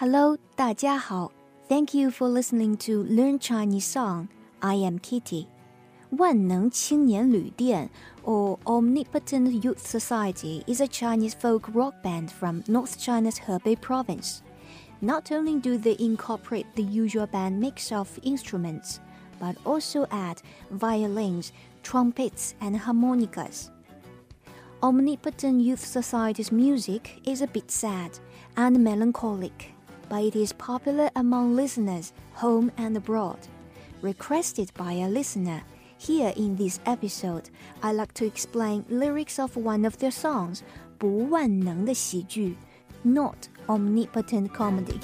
Hello，大家好。Thank you for listening to Learn Chinese Song. I am Kitty. 万能青年旅店 or Omnipotent Youth Society is a Chinese folk rock band from North China's Hebei province. Not only do they incorporate the usual band mix of instruments, but also add violins, trumpets, and harmonicas. Omnipotent Youth Society's music is a bit sad and melancholic, but it is popular among listeners home and abroad. Requested by a listener, here in this episode, I like to explain lyrics of one of their songs, 不万能的喜剧, not omnipotent comedy.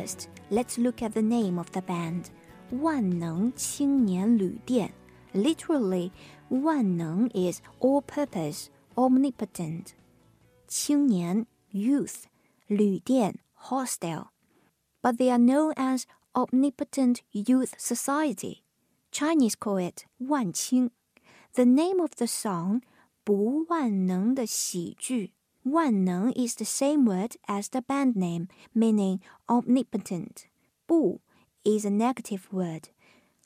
First, let's look at the name of the band. 万能青年旅店. Literally, 万能 is all-purpose, omnipotent. 青年 youth, 旅店 hostel. But they are known as Omnipotent Youth Society. Chinese call it 万青. The name of the song 不万能的喜剧 万能 is the same word as the band name, meaning omnipotent. 不 is a negative word.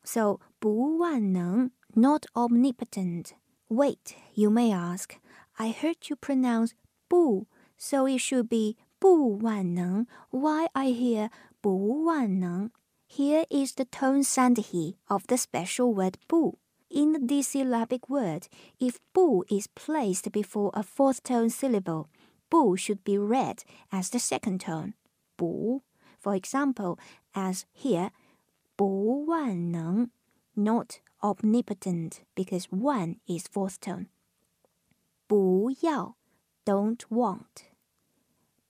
So 不万能 not omnipotent. Wait, you may ask. I heard you pronounce 不, so it should be 不万能. Why I hear 不万能? Here is the tone sandhi of the special word 不. In the dissyllabic word, if 不 is placed before a fourth tone syllable, 不 should be read as the second tone. 不, for example, as here, 不万能, not omnipotent because 万 is fourth tone. 不要 don't want.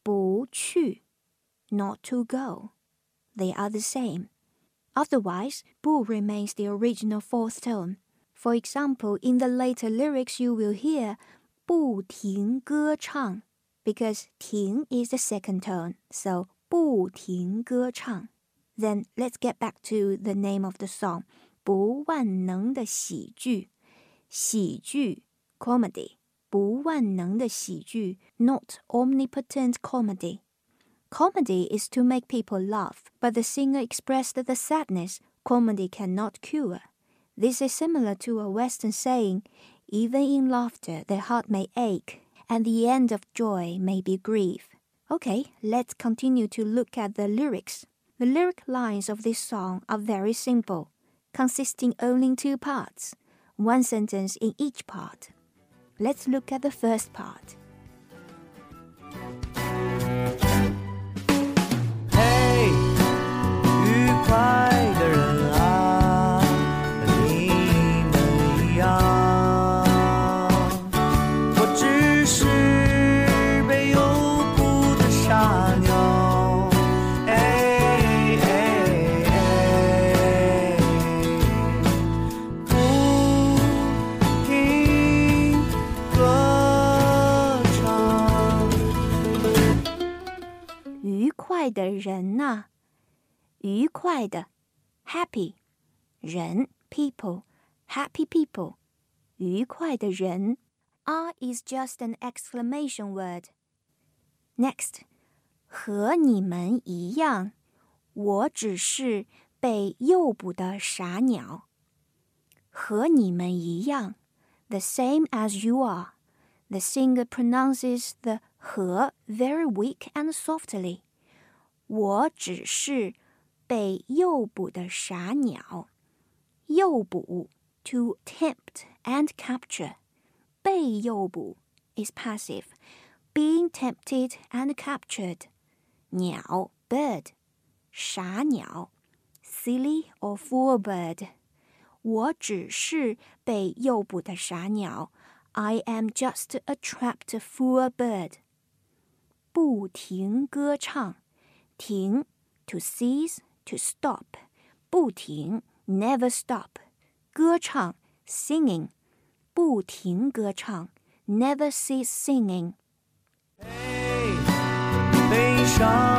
不去 not to go. They are the same. Otherwise, 不 remains the original fourth tone. For example, in the later lyrics you will hear 不停歌唱 because 停 is the second tone, so 不停歌唱. Then let's get back to the name of the song. 不万能的喜剧，喜剧 comedy，不万能的喜剧 not omnipotent comedy. Comedy is to make people laugh, but the singer expressed the sadness comedy cannot cure. This is similar to a Western saying, even in laughter the heart may ache, and the end of joy may be grief. Okay, let's continue to look at the lyrics. The lyric lines of this song are very simple, consisting only in two parts, one sentence in each part. Let's look at the first part. 人呐、愉快的，happy，人 people happy people，愉快的人。R is just an exclamation word. Next，和你们一样，我只是被诱捕的傻鸟。和你们一样，the same as you are. The singer pronounces the 和 very weak and softly. 我只是被诱捕的傻鸟。诱 诱捕 to tempt and capture. 被诱捕 is passive, being tempted and captured. 鸟 bird 傻鸟 silly or fool bird. 我只是被诱捕的傻鸟。I am just a trapped fool bird. 不停歌唱， 停 to cease to stop，不停 never stop，歌唱 singing，不停歌唱 never cease singing。悲伤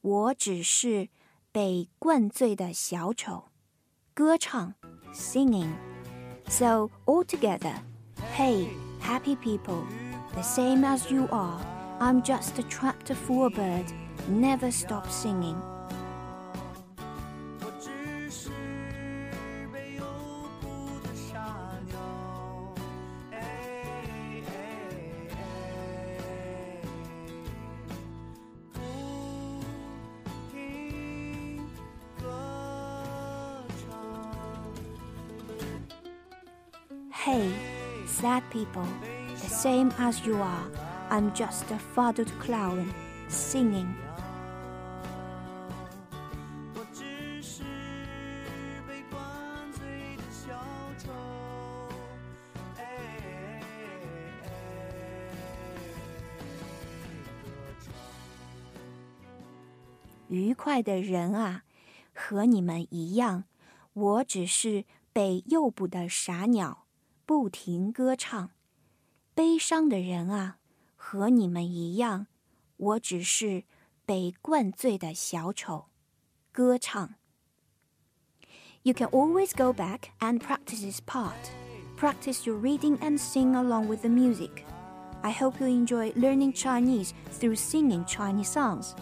我只是被灌醉的小丑。歌唱 singing. So altogether, hey, happy people, the same as you are, I'm just a trapped fool bird, never stop singing. Hey, sad people, the same as you are, I'm just a fuddled clown, singing. 我只是被灌醉的小丑，哎哎歌唱。愉快的人啊，和你们一样，我只是被诱捕的傻鸟， 不停歌唱。悲伤的人啊，和你们一样，我只是被灌醉的小丑，歌唱。You can always go back and practice this part. Practice your reading and sing along with the music. I hope you enjoy learning Chinese through singing Chinese songs.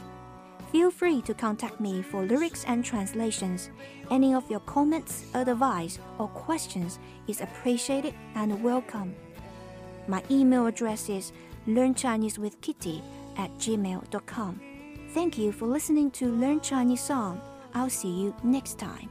Feel free to contact me for lyrics and translations. Any of your comments, advice, or questions is appreciated and welcome. My email address is learnchinesewithkitty at gmail.com. Thank you for listening to Learn Chinese Song. I'll see you next time.